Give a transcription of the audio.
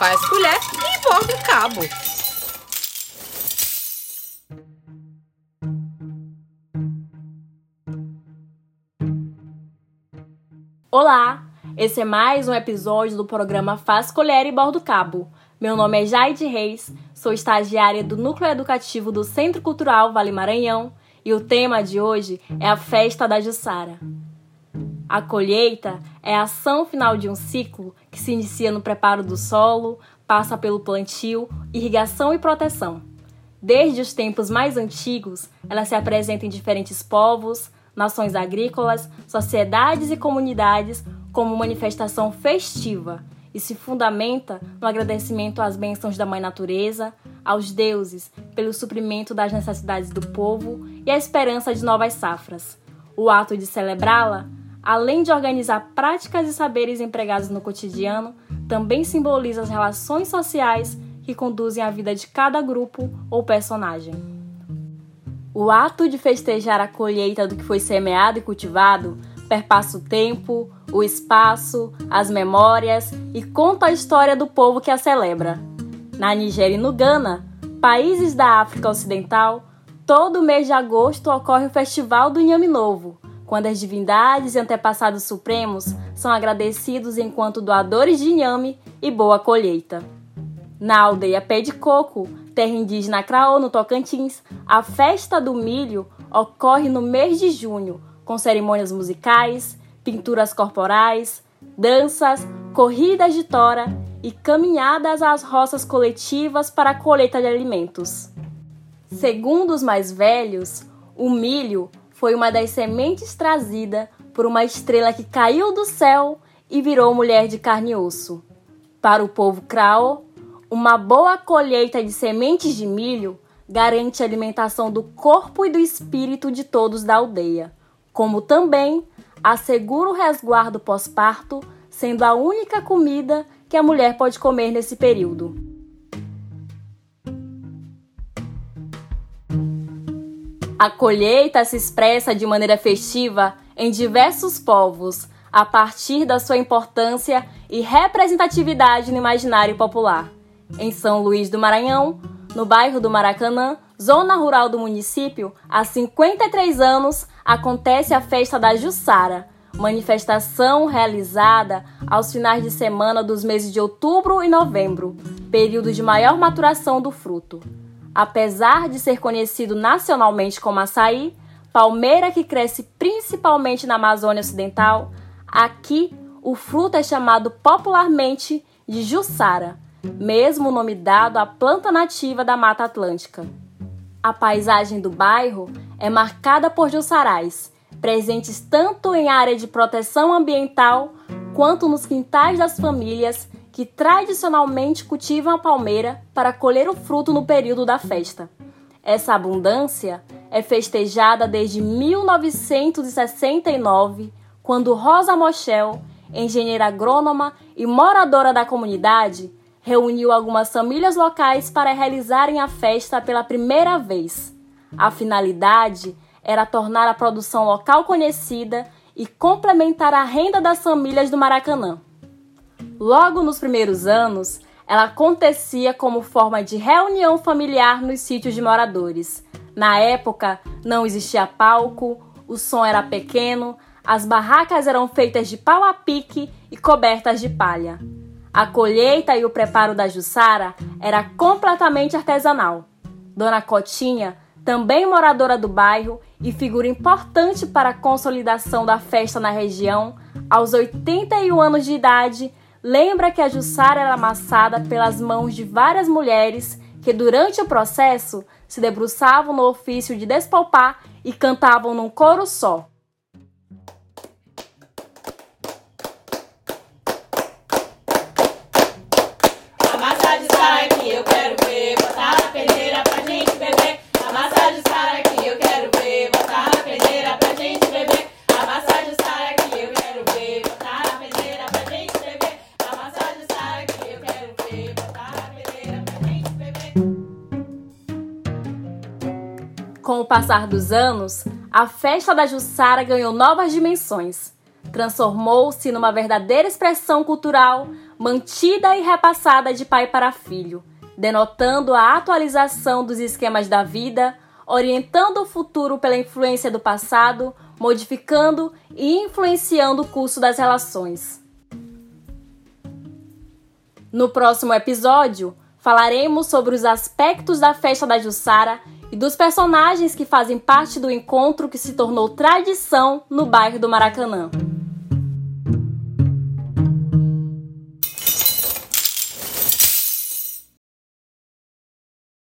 faz colher e borda o cabo. Olá, esse é mais um episódio do programa Faz Colher e Bordo Cabo. Meu nome é Jaide Reis, sou estagiária do Núcleo Educativo do Centro Cultural Vale Maranhão e o tema de hoje é a Festa da Jussara. A colheita é a ação final de um ciclo que se inicia no preparo do solo, passa pelo plantio, irrigação e proteção. Desde os tempos mais antigos, ela se apresenta em diferentes povos, nações agrícolas, sociedades e comunidades como manifestação festiva e se fundamenta no agradecimento às bênçãos da Mãe Natureza, aos deuses pelo suprimento das necessidades do povo e a esperança de novas safras. O ato de celebrá-la, além de organizar práticas e saberes empregados no cotidiano, também simboliza as relações sociais que conduzem a vida de cada grupo ou personagem. O ato de festejar a colheita do que foi semeado e cultivado perpassa o tempo, o espaço, as memórias e conta a história do povo que a celebra. Na Nigéria e no Ghana, países da África Ocidental, todo mês de agosto ocorre o Festival do Inhame Novo, quando as divindades e antepassados supremos são agradecidos enquanto doadores de inhame e boa colheita. Na aldeia Pé de Coco, terra indígena Craô, no Tocantins, a festa do milho ocorre no mês de junho, com cerimônias musicais, pinturas corporais, danças, corridas de tora e caminhadas às roças coletivas para a colheita de alimentos. Segundo os mais velhos, o milho foi uma das sementes trazida por uma estrela que caiu do céu e virou mulher de carne e osso. Para o povo Krao, uma boa colheita de sementes de milho garante a alimentação do corpo e do espírito de todos da aldeia como também assegura o resguardo pós-parto, sendo a única comida que a mulher pode comer nesse período. A colheita se expressa de maneira festiva em diversos povos, a partir da sua importância e representatividade no imaginário popular. Em São Luís do Maranhão, no bairro do Maracanã, zona rural do município, há 53 anos acontece a festa da Jussara, manifestação realizada aos finais de semana dos meses de outubro e novembro, período de maior maturação do fruto. Apesar de ser conhecido nacionalmente como açaí, palmeira que cresce principalmente na Amazônia Ocidental, aqui o fruto é chamado popularmente de Jussara, mesmo nome dado à planta nativa da Mata Atlântica. A paisagem do bairro é marcada por jussarais, presentes tanto em área de proteção ambiental quanto nos quintais das famílias que tradicionalmente cultivam a palmeira para colher o fruto no período da festa. Essa abundância é festejada desde 1969, quando Rosa Mochel, engenheira agrônoma e moradora da comunidade, reuniu algumas famílias locais para realizarem a festa pela primeira vez. A finalidade era tornar a produção local conhecida e complementar a renda das famílias do Maracanã. Logo nos primeiros anos, ela acontecia como forma de reunião familiar nos sítios de moradores. Na época, não existia palco, o som era pequeno, as barracas eram feitas de pau a pique e cobertas de palha. A colheita e o preparo da Jussara era completamente artesanal. Dona Cotinha, também moradora do bairro e figura importante para a consolidação da festa na região, aos 81 anos de idade, lembra que a Jussara era amassada pelas mãos de várias mulheres que, durante o processo, se debruçavam no ofício de despalpar e cantavam num coro só. Com o passar dos anos, a festa da Jussara ganhou novas dimensões. Transformou-se numa verdadeira expressão cultural, mantida e repassada de pai para filho, denotando a atualização dos esquemas da vida, orientando o futuro pela influência do passado, modificando e influenciando o curso das relações. No próximo episódio, falaremos sobre os aspectos da festa da Jussara e dos personagens que fazem parte do encontro que se tornou tradição no bairro do Maracanã.